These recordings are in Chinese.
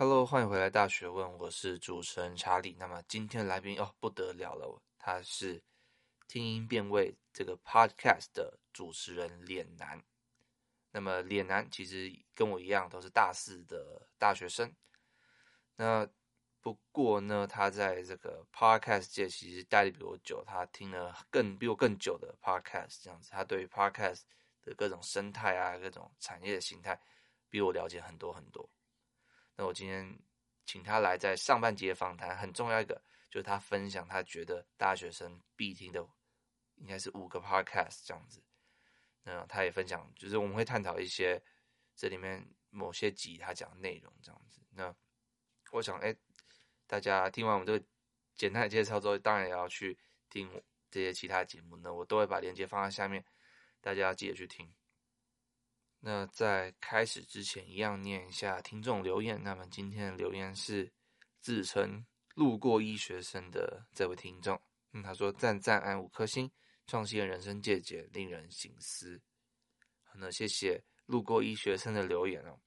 Hello，欢迎回来《大学问》，我是主持人查理。那么今天来宾哦不得了了，他是听音辨位这个 Podcast 的主持人脸男。那么脸男其实跟我一样都是大四的大学生。那不过呢，他在这个 Podcast 界其实待的比我久，他听了更比我更久的 Podcast，这样子，他对于 Podcast 的各种生态啊，各种产业的形态，比我了解很多很多。那我今天请他来，在上半节访谈很重要一个，就是他分享他觉得大学生必听的，应该是五个 Podcast 这样子。那他也分享，就是我们会探讨一些这里面某些集他讲的内容这样子。那我想，哎。大家听完我们这个简单的介绍之后，当然也要去听这些其他节目呢。我都会把链接放在下面，大家要记得去听。那在开始之前，一样念一下听众留言。那么今天的留言是自称路过医学生的这位听众，嗯，他说赞赞按五颗星，创新的人生见解令人醒思。好，那谢谢路过医学生的留言哦。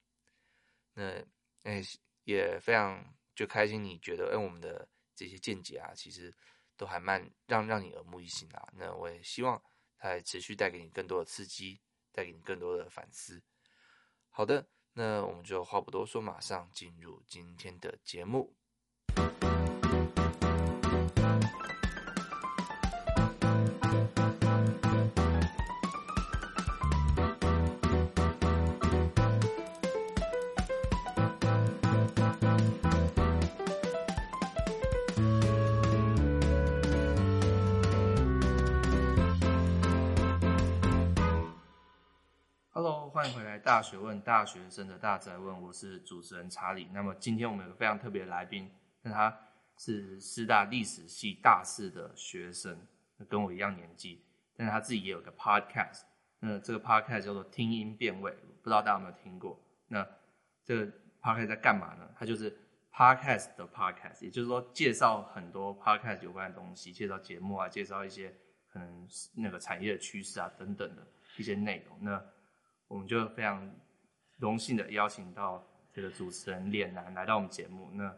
那哎，也非常。就开心，你觉得，哎，我们的这些见解啊，其实都还蛮让让你耳目一新啊。那我也希望它还持续带给你更多的刺激，带给你更多的反思。好的，那我们就话不多说，马上进入今天的节目。Hello，欢迎回来，大学问，大学生的大哉问，我是主持人查理。那么今天我们有个非常特别的来宾，那他是师大历史系大四的学生，跟我一样年纪，但是他自己也有个 podcast，那这个 podcast 叫做听音辨位，不知道大家有没有听过？那这个 podcast 在干嘛呢？它就是 podcast 的 podcast，也就是说介绍很多 podcast 有关的东西，介绍节目啊，介绍一些可能那个产业的趋势啊等等的一些内容。那我们就非常荣幸的邀请到这个主持人脸男来到我们节目。那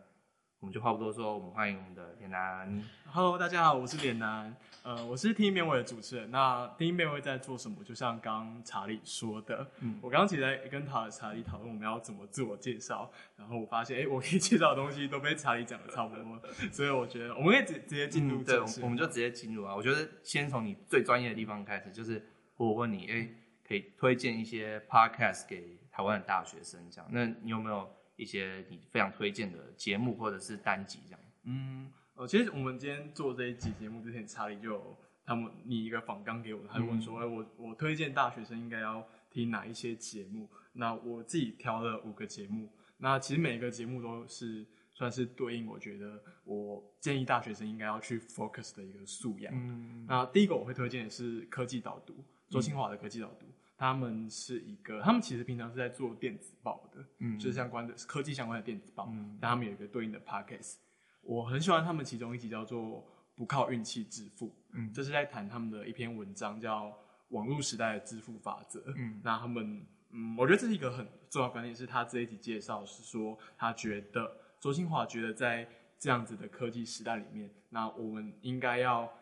我们就话不多说，我们欢迎我们的脸男。Hello，大家好，我是脸男。呃，我是听音辨位的主持人。那听音辨位在做什么？就像刚刚查理说的，嗯，我刚刚其实在跟查查理讨论我们要怎么自我介绍，然后我发现，哎，我可以介绍的东西都被查理讲的差不多，所以我觉得我们可以直直接进入、嗯。对，我们就直接进入啊。我觉得先从你最专业的地方开始，就是我问你，哎。可以推荐一些 podcast 给台湾的大学生，这样。那你有没有一些你非常推荐的节目或者是单集这样？嗯，呃，其实我们今天做这一集节目之前，查理就他们拟一个访纲给我，他就问说，哎、嗯，我我推荐大学生应该要听哪一些节目？那我自己挑了五个节目，那其实每个节目都是算是对应我觉得我建议大学生应该要去 focus 的一个素养。嗯，那第一个我会推荐的是科技导读。周清华的科技导读，他们是一个，他们其实平常是在做电子报的，嗯，就是相关的科技相关的电子报，嗯，但他们有一个对应的 podcast，我很喜欢他们其中一集叫做《不靠运气致富》，嗯，这是在谈他们的一篇文章叫《网络时代的致富法则》，嗯，那他们，嗯，我觉得这是一个很重要的观点，是他这一集介绍是说，他觉得周清华觉得在这样子的科技时代里面，那我们应该要。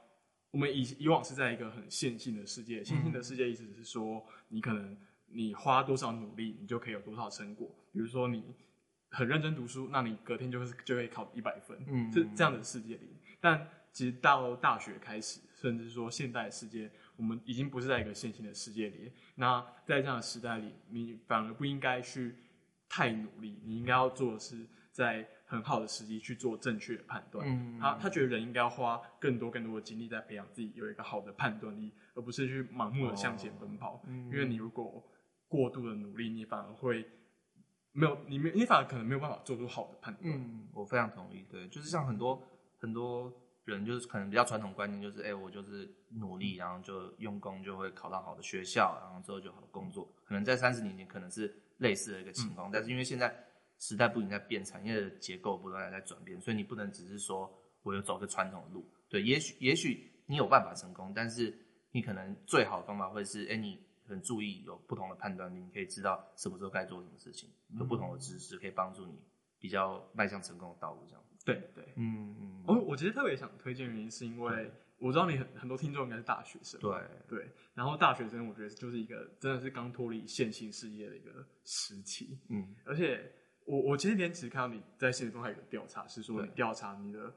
我们以以往是在一个很线性的世界，线性的世界意思是说，你可能你花多少努力，你就可以有多少成果。比如说你很认真读书，那你隔天就是就会考一百分，嗯，是这样的世界里。但其实到大学开始，甚至说现代世界，我们已经不是在一个线性的世界里。那在这样的时代里，你反而不应该去太努力，你应该要做的是在。很好的时机去做正确的判断。嗯，他他觉得人应该要花更多更多的精力在培养自己有一个好的判断力，而不是去盲目的向前奔跑。嗯，因为你如果过度的努力，你反而会没有你没你反而可能没有办法做出好的判断。嗯，我非常同意。对，就是像很多很多人，就是可能比较传统观念，就是哎、欸，我就是努力，然后就用功，就会考到好的学校，然后之后就好的工作。可能在三十年前可能是类似的一个情况，嗯，但是因为现在。时代不停在变，产业的结构不断在转变，所以你不能只是说我有走个传统的路。对，也许也许你有办法成功，但是你可能最好的方法会是，哎，你很注意有不同的判断力，你可以知道什么时候该做什么事情，有不同的知识可以帮助你比较迈向成功的道路这样。对对，嗯嗯。我我其实特别想推荐原因是因为我知道你很很多听众应该是大学生，对对，然后大学生我觉得就是一个真的是刚脱离线性事业的一个时期，嗯，而且我我前几天只看到你在现实中还有个调查，是说你调查你的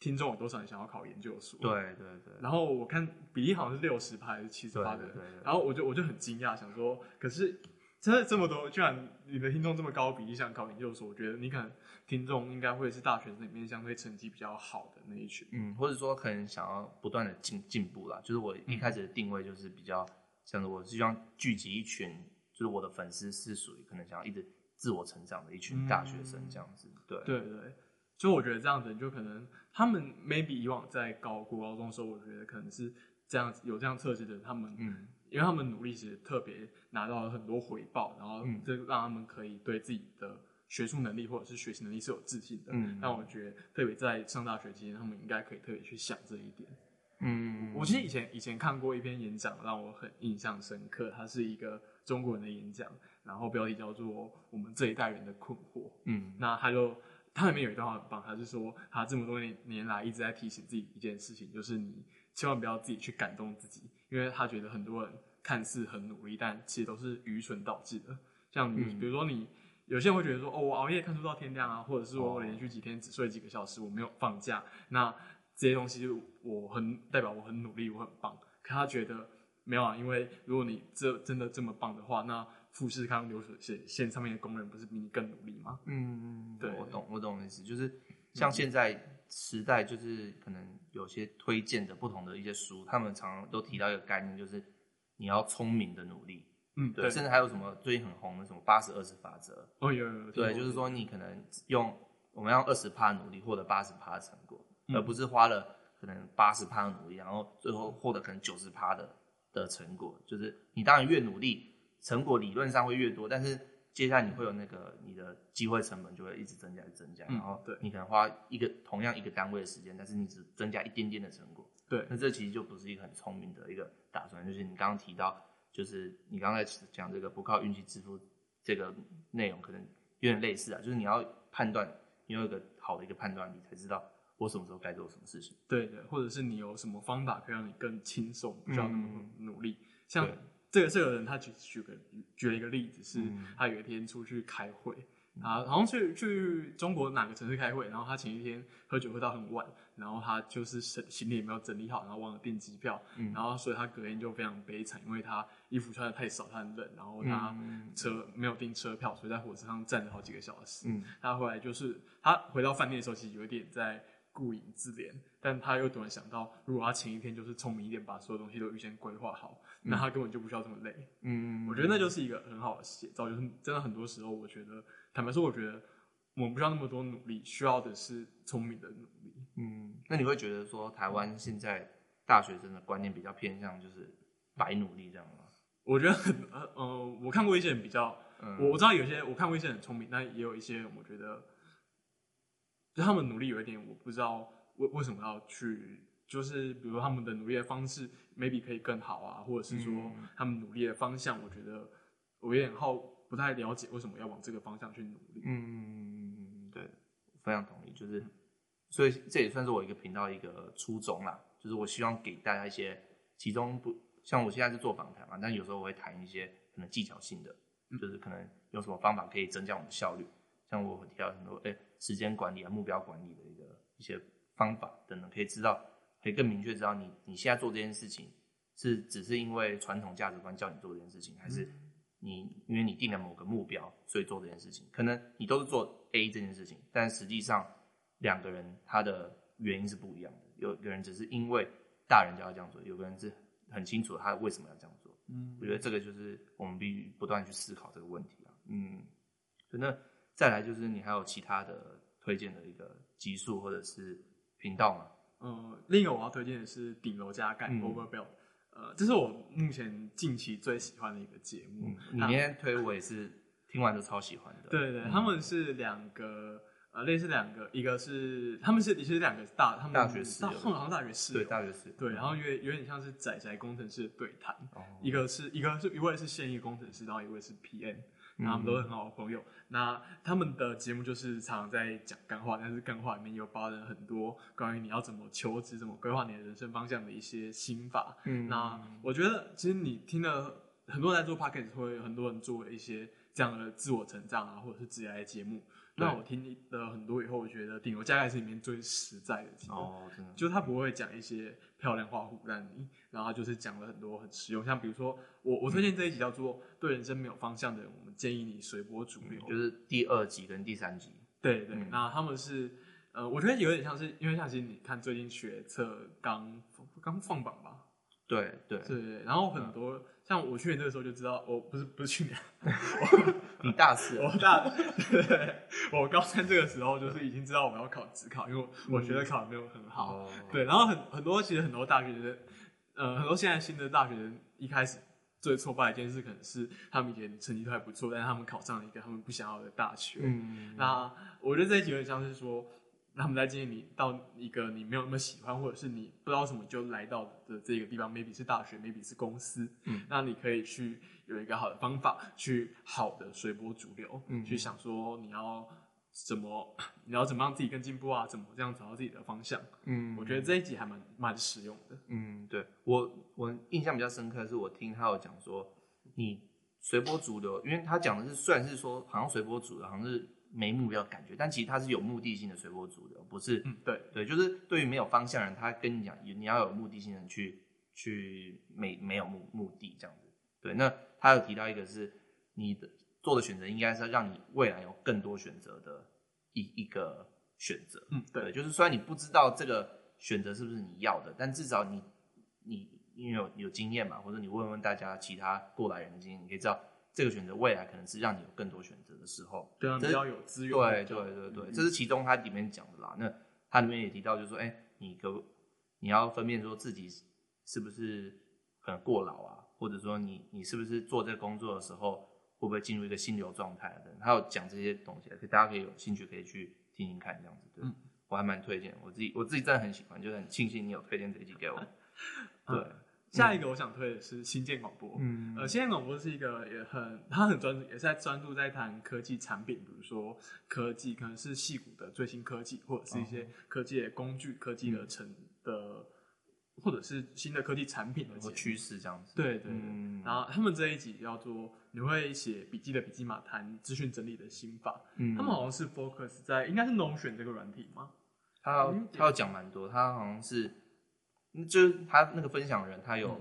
听众有多少人想要考研究所，对对对，然后我看比例好像是六十趴还是七十趴的人，然后我就我就很惊讶，想说，可是真的这么多，居然你的听众这么高比例想考研究所，我觉得你可能。听众应该会是大学生里面相对成绩比较好的那一群，嗯，或者说可能想要不断的进进步啦。就是我一开始的定位就是比较像是我是希望聚集一群，就是我的粉丝是属于可能想要一直自我成长的一群大学生这样子。嗯、对对对，就我觉得这样子，就可能他们 maybe 以往在高国高中的时候，我觉得可能是这样子有这样特质的他们，嗯，因为他们努力其实特别拿到了很多回报，然后这让他们可以对自己的。学术能力或者是学习能力是有自信的，嗯，但我觉得特别在上大学期间，他们应该可以特别去想这一点，嗯，我其实以前以前看过一篇演讲，让我很印象深刻，它是一个中国人的演讲，然后标题叫做《我们这一代人的困惑》，嗯，那他就他里面有一段话很棒，他是说他这么多年年来一直在提醒自己一件事情，就是你千万不要自己去感动自己，因为他觉得很多人看似很努力，但其实都是愚蠢导致的，像你、嗯、比如说你。有些人会觉得说，哦，我熬夜看书到天亮啊，或者是我连续几天只睡几个小时，我没有放假，那这些东西我很代表我很努力，我很棒。可他觉得没有啊，因为如果你这真的这么棒的话，那富士康流水线线上面的工人不是比你更努力吗？嗯，对，我懂，我懂的意思，就是像现在时代，就是可能有些推荐的不同的一些书，他们常常都提到一个概念，就是你要聪明的努力。嗯，对，甚至还有什么最近很红的什么八十二十法则？哦，有有有。对，就是说你可能用我们要二十趴努力获得八十趴的成果，嗯，而不是花了可能八十趴的努力，然后最后获得可能九十趴的的成果。就是你当然越努力，成果理论上会越多，但是接下来你会有那个你的机会成本就会一直增加，增加，嗯，然后对，你可能花一个同样一个单位的时间，但是你只增加一点点的成果。对，那这其实就不是一个很聪明的一个打算，就是你刚刚提到。就是你刚才讲这个不靠运气致富这个内容，可能有点类似啊。就是你要判断，你有一个好的一个判断你，才知道我什么时候该做什么事情。对对，或者是你有什么方法可以让你更轻松，不需要那么努力。嗯、像这个这个人，他举举个举了一个例子，是他有一天出去开会。啊，好像去去中国哪个城市开会，然后他前一天喝酒喝到很晚，然后他就是行行李也没有整理好，然后忘了订机票，嗯，然后所以他隔天就非常悲惨，因为他衣服穿的太少，他很冷，然后他车没有订车票，所以在火车上站了好几个小时。嗯，他后来就是他回到饭店的时候，其实有一点在顾影自怜，但他又突然想到，如果他前一天就是聪明一点，把所有东西都预先规划好，那他根本就不需要这么累。嗯，我觉得那就是一个很好的写照，就是真的很多时候，我觉得。坦白说，我觉得我们不需要那么多努力，需要的是聪明的努力。嗯，那你会觉得说，台湾现在大学生的观念比较偏向就是白努力这样吗？我觉得很呃，我看过一些人比较，嗯、我我知道有些我看过一些很聪明，但也有一些我觉得，就他们努力有一点，我不知道为为什么要去，就是比如说他们的努力的方式 maybe 可以更好啊，或者是说他们努力的方向，我觉得我有点好。不太了解为什么要往这个方向去努力。嗯，对，非常同意。就是，所以这也算是我一个频道一个初衷啦。就是我希望给大家一些，其中不像我现在是做访谈嘛，但有时候我会谈一些可能技巧性的，就是可能有什么方法可以增加我们的效率。像我提到很多，哎、欸，时间管理啊、目标管理的一个一些方法等等，可以知道，可以更明确知道你你现在做这件事情是只是因为传统价值观叫你做这件事情，还是？你因为你定了某个目标，所以做这件事情，可能你都是做 A 这件事情，但实际上两个人他的原因是不一样的。有个人只是因为大人叫他这样做，有个人是很清楚他为什么要这样做。嗯，我觉得这个就是我们必须不断去思考这个问题啊。嗯，那再来就是你还有其他的推荐的一个集数或者是频道吗？嗯，另一个我要推荐的是顶楼加盖 Overbuild。呃，这是我目前近期最喜欢的一个节目。嗯、你今天推我也是听完都超喜欢的。对对，嗯、他们是两个呃，类似两个，一个是他们是其实两个大，他们大学室友，好像大学室友，对大学室友，对，然后有有点像是宅宅工程师的对谈。哦、一个是一个是一位是现役工程师，然后一位是 PM。然后他们都是很好的朋友。那他们的节目就是常常在讲干话，但是干话里面又包含很多关于你要怎么求职、怎么规划你的人生方向的一些心法。嗯，那我觉得其实你听了很多人在做 podcast，会有很多人做一些这样的自我成长啊，或者是职业节目。那我听了很多以后，我觉得顶楼加盖是里面最实在的哦，真的，就他不会讲一些漂亮话唬烂你，然后就是讲了很多很实用，像比如说我我推荐这一集叫做《对人生没有方向的人》，我们建议你随波逐流，就是第二集跟第三集。对对，嗯、那他们是呃，我觉得有点像是，因为像其实你看最近学测刚刚放榜吧？对对对，然后很多。嗯像我去年这个时候就知道，我不是不是去年，我 你大四，我大，对，我高三这个时候就是已经知道我要考职考，因为我觉得考的没有很好，嗯、对，然后很很多其实很多大学生，呃，很多现在新的大学生一开始最挫败的一件事，可能是他们以前成绩都还不错，但是他们考上了一个他们不想要的大学，嗯，那我觉得这一集有点像是说。他们在建议你到一个你没有那么喜欢，或者是你不知道什么就来到的这个地方，maybe 是大学，maybe 是公司，嗯，那你可以去有一个好的方法，去好的随波逐流，嗯，去想说你要怎么，你要怎么让自己更进步啊，怎么这样找到自己的方向，嗯，我觉得这一集还蛮蛮实用的，嗯，对我我印象比较深刻的是我听他有讲说，你随波逐流，因为他讲的是虽然是说好像随波逐流，好像是。没目标的感觉，但其实他是有目的性的随波逐流，不是？嗯，对对，就是对于没有方向的人，他跟你讲，你要有目的性的去去没没有目目的这样子。对，那他有提到一个是你的做的选择，应该是要让你未来有更多选择的一一个选择。嗯，对，对，就是虽然你不知道这个选择是不是你要的，但至少你你因为有有经验嘛，或者你问问大家其他过来人的经验，你可以知道。这个选择未来可能是让你有更多选择的时候，对啊，比较有资源。对对对对，这是其中它里面讲的啦。那它里面也提到，就是说，哎，你可你要分辨说自己是不是可能过劳啊，或者说你你是不是做这个工作的时候会不会进入一个心流状态等，他有讲这些东西，可以大家可以有兴趣可以去听听看这样子。对，嗯，我还蛮推荐，我自己我自己真的很喜欢，就是很庆幸你有推荐这一集给我。对。嗯下一个我想推的是新建广播，嗯，呃，新建广播是一个也很，他很专注，也是在专注在谈科技产品，比如说科技，可能是矽谷的最新科技，或者是一些科技的工具、科技的成的，或者是新的科技产品的趋势这样子。对对对，嗯、然后他们这一集叫做“你会写笔记的笔记嘛”，谈资讯整理的心法。嗯，他们好像是 focus 在应该是 Notion 这个软体吗？他他要讲蛮多，他好像是。就是他那个分享人，他有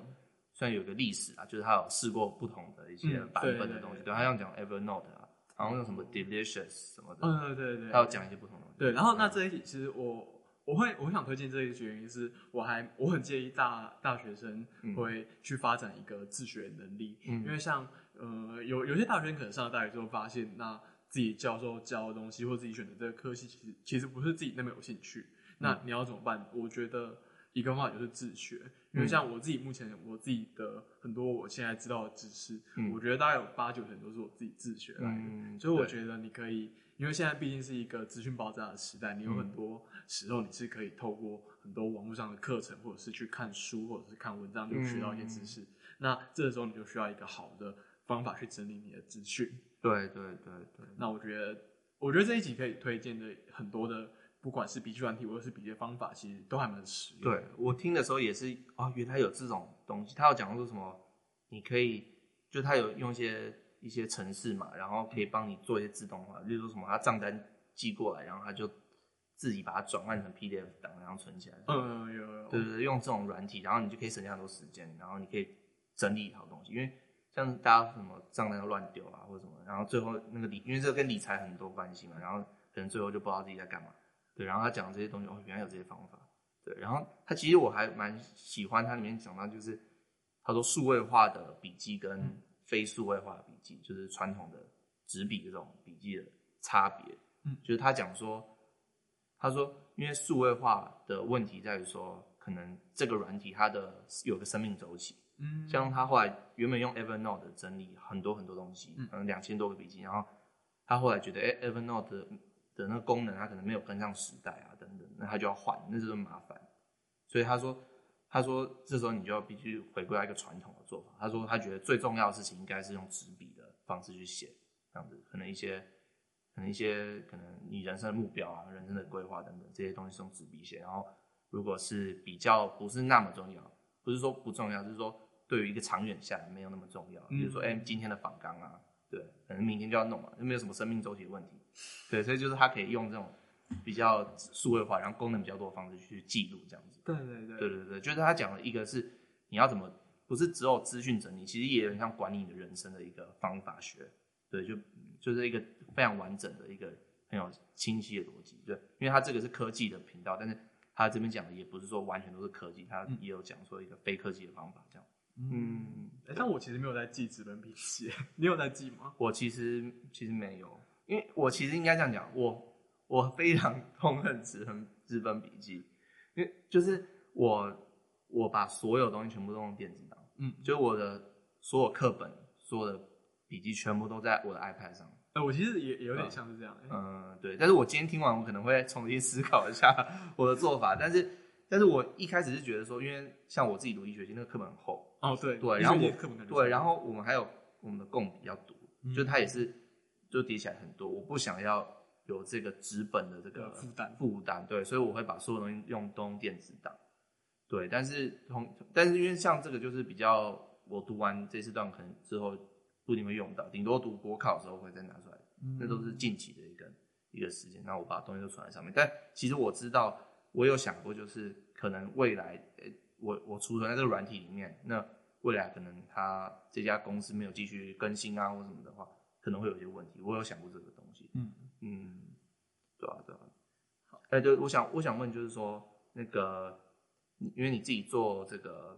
虽然有个历史啊，就是他有试过不同的一些版本的东西。对，他像讲 Evernote 啊，然后用什么 Delicious 什么的。嗯，对对对。他有讲一些不同的。对，然后那这一题其实我我会我想推荐这一题，原因是我还我很介意大大学生会去发展一个自学能力，因为像呃有有些大学生可能上了大学之后发现，那自己教授教的东西或自己选的这个科系，其实其实不是自己那么有兴趣。那你要怎么办？我觉得。一个方法就是自学，因为像我自己目前我自己的很多我现在知道的知识，嗯、我觉得大概有八九成都是我自己自学来的。嗯、所以我觉得你可以，因为现在毕竟是一个资讯爆炸的时代，你有很多时候你是可以透过很多网络上的课程，或者是去看书，或者是看文章，就学到一些知识。嗯、那这个时候你就需要一个好的方法去整理你的资讯。对对对对。那我觉得，我觉得这一集可以推荐的很多的。不管是笔记软体或者是笔记方法，其实都还蛮实用。对，我听的时候也是哦，原来有这种东西。他有讲说什么，你可以就他有用一些一些程式嘛，然后可以帮你做一些自动化，例如说什么，他账单寄过来，然后他就自己把它转换成 PDF 档，然后存起来。嗯，有有。对对对，用这种软体，然后你就可以省下很多时间，然后你可以整理一套东西，因为像大家什么账单都乱丢啊，或者什么，然后最后那个理，因为这个跟理财很多关系嘛，然后可能最后就不知道自己在干嘛。对，然后他讲这些东西，哦，原来有这些方法。对，然后他其实我还蛮喜欢他里面讲到，就是他说数位化的笔记跟非数位化的笔记，就是传统的纸笔这种笔记的差别。嗯，就是他讲说，他说因为数位化的问题在于说，可能这个软体它的有个生命周期。嗯，像他后来原本用 Evernote 整理很多很多东西，可能两千多个笔记，然后他后来觉得，哎，Evernote。的那个功能，它可能没有跟上时代啊，等等，那他就要换，那就是麻烦。所以他说，他说这时候你就要必须回归到一个传统的做法。他说他觉得最重要的事情应该是用纸笔的方式去写，这样子，可能一些，可能一些，可能你人生的目标啊、人生的规划等等这些东西是用纸笔写。然后，如果是比较不是那么重要，不是说不重要，就是说对于一个长远下来没有那么重要。比如说，哎、欸，今天的访纲啊，对，可能明天就要弄了，又没有什么生命周期的问题。对，所以就是他可以用这种比较数位化，然后功能比较多的方式去记录这样子。对对对，对对对，就是他讲的一个是你要怎么。不是只有资讯整理，其实也有点像管理你的人生的一个方法学，对，就就是一个非常完整的一个很有清晰的逻辑，对，因为他这个是科技的频道，但是他这边讲的也不是说完全都是科技，他也有讲说一个非科技的方法，这样，嗯，欸、但我其实没有在记纸本笔记，你有在记吗？我其实其实没有，因为我其实应该这样讲，我我非常 痛恨纸本纸本笔记，因为就是我我把所有东西全部都用电子档。嗯，就我的所有课本、所有的笔记全部都在我的 iPad 上。呃、欸，我其实也也有点像是这样。嗯，嗯，对。但是我今天听完，我可能会重新思考一下我的做法。但是，但是我一开始是觉得说，因为像我自己读医学系，那个课本很厚。哦，对。对，然后我对，然后我们还有我们的共笔要读，嗯、就它也是就叠起来很多。我不想要有这个纸本的这个负担负担，对，所以我会把所有东西用都用电子档。对，但是同，但是因为像这个就是比较，我读完这四段可能之后不一定会用到，顶多读国考的时候会再拿出来，嗯、那都是近期的一个一个时间。那我把东西都存在上面，但其实我知道，我有想过，就是可能未来，欸、我我储存在这个软体里面，那未来可能他这家公司没有继续更新啊或什么的话，可能会有一些问题。我有想过这个东西，嗯嗯，对啊对啊。好，哎、欸，对，我想我想问就是说那个。因为你自己做这个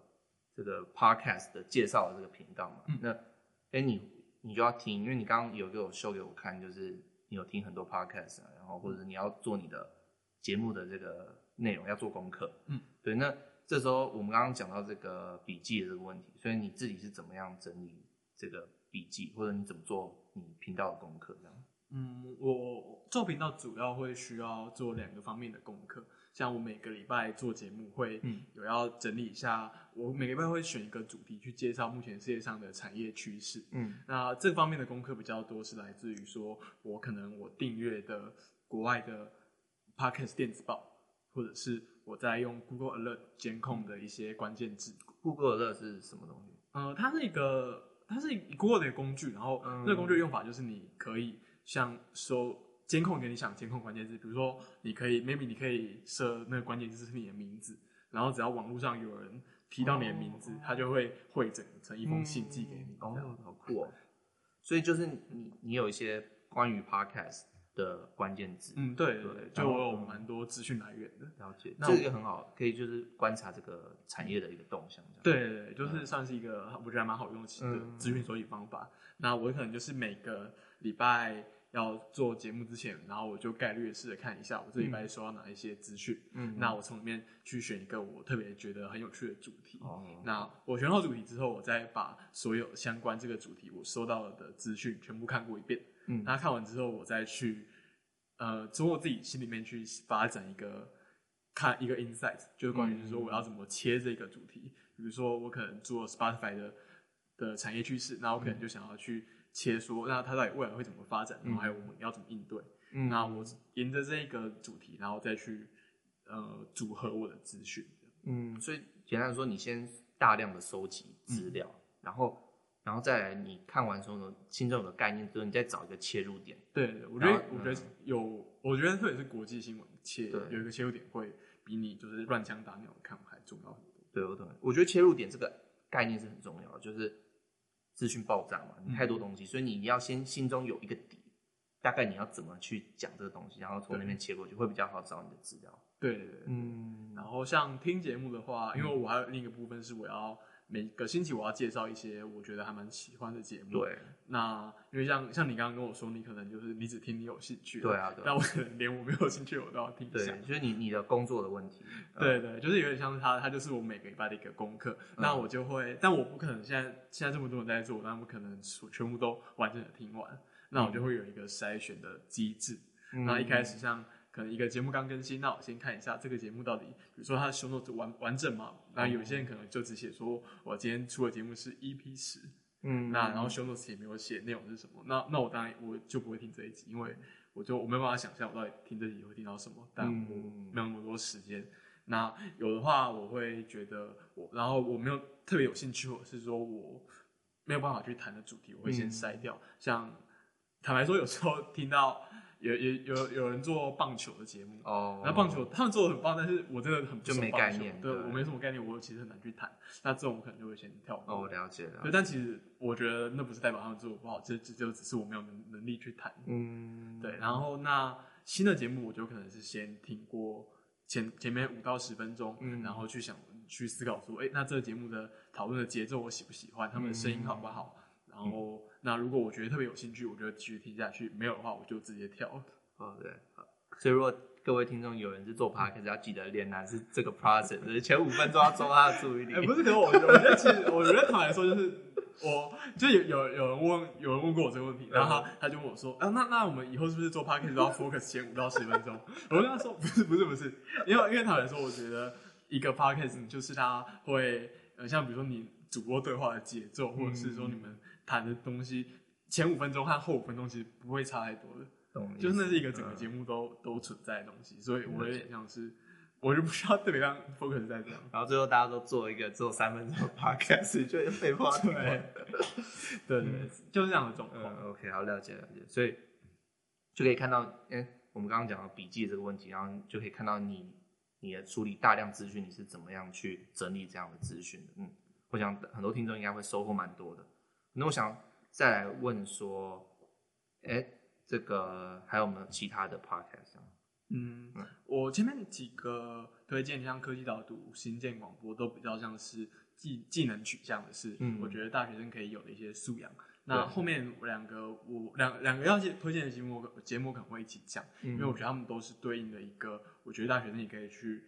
这个 podcast 的介绍的这个频道嘛，嗯、那哎你你就要听，因为你刚刚有给我秀给我看，就是你有听很多 podcast 啊，然后或者你要做你的节目的这个内容要做功课，嗯，对，那这时候我们刚刚讲到这个笔记的这个问题，所以你自己是怎么样整理这个笔记，或者你怎么做你频道的功课这样？嗯，我做频道主要会需要做两个方面的功课。像我每个礼拜做节目会有要整理一下，我每个礼拜会选一个主题去介绍目前世界上的产业趋势。嗯，那这方面的功课比较多是来自于说，我可能我订阅的国外的 Podcast 电子报，或者是我在用 Google Alert 监控的一些关键字。Google Alert 是什么东西？呃，它是一个，它是 Google 的工具，然后那个工具的用法就是你可以像搜。监控给你想监控关键字，比如说你可以，maybe 你可以设那个关键字是你的名字，然后只要网络上有人提到你的名字，他、oh. 就会汇整成一封信寄给你。哦、嗯，好酷哦！所以就是你，你有一些关于 podcast 的关键字。嗯，对对，对就我有蛮多资讯来源的。了解，那这个很好，可以就是观察这个产业的一个动向。对对对，就是算是一个我觉得还蛮好用的资讯收集方法。嗯、那我可能就是每个礼拜。要做节目之前，然后我就概略式的看一下我这礼拜收到哪一些资讯，嗯，那我从里面去选一个我特别觉得很有趣的主题。哦，那我选好主题之后，我再把所有相关这个主题我收到的资讯全部看过一遍。嗯，那看完之后，我再去呃从我自己心里面去发展一个看一个 insight，就是关于就是说我要怎么切这个主题。嗯，比如说我可能做 Spotify 的的产业趋势，那我可能就想要去。切说，那它到底未来会怎么发展？然后还有我们要怎么应对？嗯，那我沿着这个主题，然后再去呃组合我的资讯。嗯，所以简单说，你先大量的收集资料，嗯、然后然后再来你看完之后呢，心中有个概念之后，你再找一个切入点。对对，我觉得我觉得有，我觉得特别是国际新闻切对有一个切入点，会比你就是乱枪打鸟看还重要很多。对，我懂。我觉得切入点这个概念是很重要的，就是。资讯爆炸嘛，你太多东西，嗯、所以你要先心中有一个底，大概你要怎么去讲这个东西，然后从那边切过去，对会比较好找你的资料。对对对，嗯。然后像听节目的话，因为我还有另一个部分是我要。每个星期我要介绍一些我觉得还蛮喜欢的节目。对，那因为像像你刚刚跟我说，你可能就是你只听你有兴趣。对啊，对。但我可能连我没有兴趣我都要听一下。对，就是你你的工作的问题。对对，就是有点像是他，他就是我每个礼拜的一个功课。那我就会，但我不可能现在现在这么多人在做，那我可能全部都完整的听完。那我就会有一个筛选的机制。那一开始像。可能一个节目刚更新，那我先看一下这个节目到底，比如说它的 show notes 完完整吗？那有些人可能就只写说，我今天出的节目是 EP 十，嗯，那然后 show notes 也没有写内容是什么，那那我当然我就不会听这一集，因为我就我没有办法想象我到底听这集会听到什么，但我没有那么多时间。那有的话，我会觉得我，然后我没有特别有兴趣，或者是说我没有办法去谈的主题，我会先筛掉。嗯、像坦白说，有时候听到有有有有人做棒球的节目哦，那棒球他们做的很棒，但是我真的很就没概念，对，对我没什么概念，我其实很难去谈。那这种我可能就会先跳过。哦，了解了。对，但其实我觉得那不是代表他们做的不好，这这就只是我没有能能力去谈。嗯，对。然后那新的节目，我就可能是先听过。前前面五到十分钟，嗯，然后去想去思考说，哎，那这个节目的讨论的节奏我喜不喜欢？他们的声音好不好？嗯、然后，那如果我觉得特别有兴趣，我就继续听下去；没有的话，我就直接跳。哦，对，好。所以如果各位听众有人是做 podcast，要记得脸男是这个 process，就是前五分钟要抓他的注意力。哎，不是，可是我我觉得其实我觉得坦白说就是。我就有有有人问有人问过我这个问题，然后他他就问我说，啊，那那我们以后是不是做 podcast 都要 focus 前五到十分钟？我跟他说不是不是不是，因为因为坦白说，我觉得一个 podcast 就是他会呃像比如说你主播对话的节奏，或者是说你们谈的东西，前五分钟和后五分钟其实不会差太多的，懂？就是那是一个整个节目都都存在的东西，所以我有点像是。我就不需要特别让 focus 在这样，然后最后大家都做一个做三分钟的 podcast，就被迫对，对对对，就是这样的状况。嗯、OK，好，了解了解，所以就可以看到，哎、欸，我们刚刚讲到笔记这个问题，然后就可以看到你你的处理大量资讯，你是怎么样去整理这样的资讯的。嗯，我想很多听众应该会收获蛮多的。那我想再来问说，哎、欸，这个还有没有其他的 podcast？嗯，我前面几个推荐，像科技导读、新建广播，都比较像是技技能取向的事。嗯，我觉得大学生可以有的一些素养。那后面两个我两两个要推荐的节目，节目可能会一起讲，嗯，因为我觉得他们都是对应的一个，我觉得大学生也可以去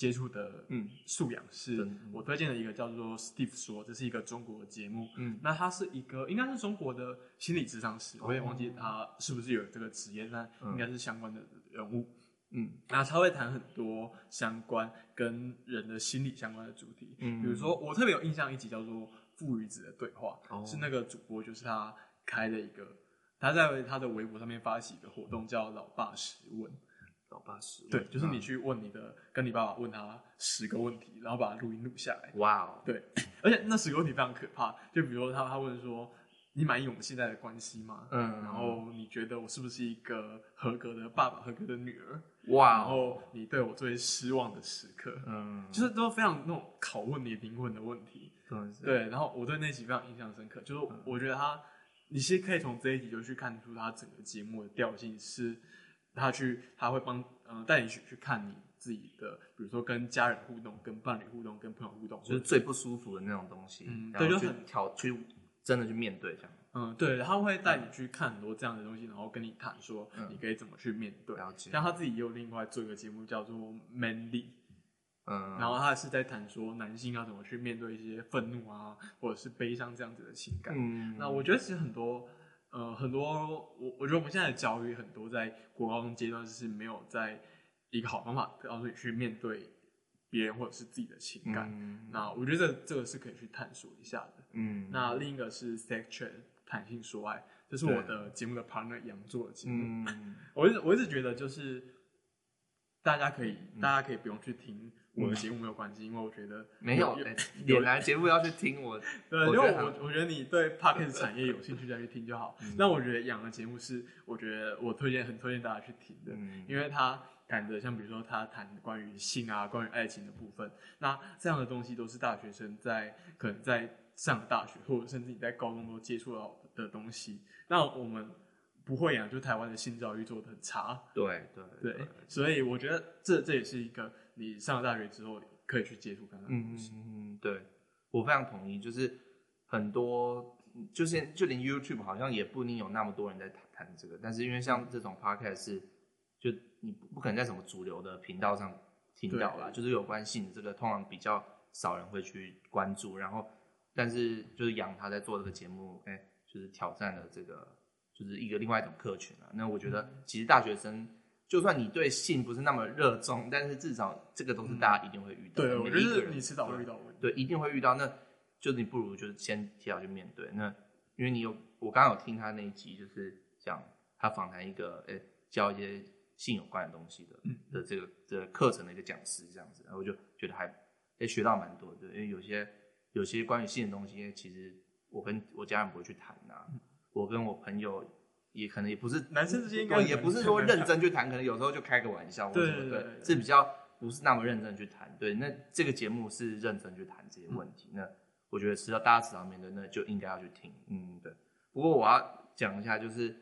接触的嗯。素养。是我推荐的一个叫做 Steve 说，这是一个中国的节目。嗯，那他是一个应该是中国的心理智商师，我也忘记他是不是有这个职业，但应该是相关的人物。嗯，那他会谈很多相关跟人的心理相关的主题，嗯，比如说我特别有印象一集叫做《父与子的对话》，哦，是那个主播就是他开的一个，他在他的微博上面发起一个活动叫“老爸十问”，老爸十问，对，就是你去问你的，嗯，跟你爸爸问他十个问题，然后把它录音录下来，哇哦，对，而且那十个问题非常可怕，就比如说他他问说。你满意我们现在的关系吗？嗯，然后你觉得我是不是一个合格的爸爸、合格的女儿？哇！然后你对我最失望的时刻，嗯，就是都非常那种拷问你灵魂的问题。嗯，对。然后我对那集非常印象深刻，就是我觉得他，你其实可以从这一集就去看出他整个节目的调性是，他去他会帮嗯带你去去看你自己的，比如说跟家人互动、跟伴侣互动、跟朋友互动，就是最不舒服的那种东西。嗯，对，就很挑去。真的去面对这样，嗯，对，他会带你去看很多这样的东西，然后跟你谈说你可以怎么去面对。了解。像他自己也有另外做一个节目叫做《Manly》，嗯，然后他是在谈说男性要怎么去面对一些愤怒啊，或者是悲伤这样子的情感。嗯，那我觉得其实很多，呃，很多我我觉得我们现在的教育很多在国高中阶段是没有在一个好方法告诉你去面对。别人或者是自己的情感，嗯、那我觉得这这个是可以去探索一下的。嗯，那另一个是 section 弹性说爱，这是我的节目的 partner 杨做的节目。嗯，我一直我一直觉得就是大家可以、嗯、大家可以不用去听我的节目没有关系，嗯、因为我觉得没有有来节目要去听我。对，因为我我觉得你对 Podcast 产业有兴趣再去听就好。那、嗯、我觉得养的节目是我觉得我推荐很推荐大家去听的，嗯、因为他。谈的像比如说他谈关于性啊，关于爱情的部分，那这样的东西都是大学生在可能在上大学或者甚至你在高中都接触到的东西。那我们不会啊，就台湾的性教育做的很差。对对对，对，所以我觉得这这也是一个你上了大学之后可以去接触看看的东西。嗯，对，我非常同意，就是很多就是就连 YouTube 好像也不一定有那么多人在谈谈这个，但是因为像这种 Podcast 是。就你不可能在什么主流的频道上听到啦，就是有关性的这个通常比较少人会去关注，然后但是就是杨他在做这个节目，哎、欸，就是挑战了这个就是一个另外一种客群啊。那我觉得其实大学生就算你对性不是那么热衷，但是至少这个都是大家一定会遇到的。对，我觉得你迟早会遇到，对，一定会遇到。那就是你不如就是先提早去面对。那因为你有我刚刚有听他那一集，就是讲他访谈一个诶、欸、教一些性有关的东西的、嗯、的这个的课程的一个讲师这样子，然后我就觉得还诶、欸、学到蛮多的，因为有些有些关于性的东西，其实我跟我家人不会去谈呐、啊，我跟我朋友。也可能也不是男生之间，应该也不是说认真去谈，可能有时候就开个玩笑，或什么对，是比较不是那么认真去谈。对，那这个节目是认真去谈这些问题。嗯、那我觉得迟早大家迟早面对，那就应该要去听。嗯，对。不过我要讲一下，就是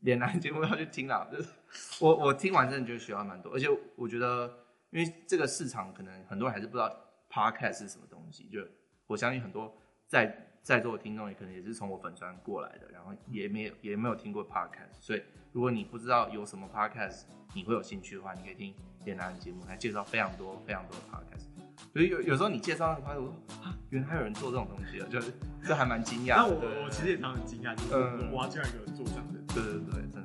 连男节目要去听啦。就是我我听完真的觉得学到蛮多，而且我觉得，因为这个市场可能很多人还是不知道 Podcast 是什么东西，就我相信很多在。在座的听众也可能也是从我粉专过来的，然后也没有也没有听过 podcast，所以如果你不知道有什么 podcast，你会有兴趣的话，你可以听脸男的节目，他介绍非常多非常多的 podcast。所以有有时候你介绍那个 podcast，我说啊，原来还有人做这种东西啊，就是这还蛮惊讶。那我我其实也常很惊讶，就是、嗯、我挖进来有人做这样的。对对对。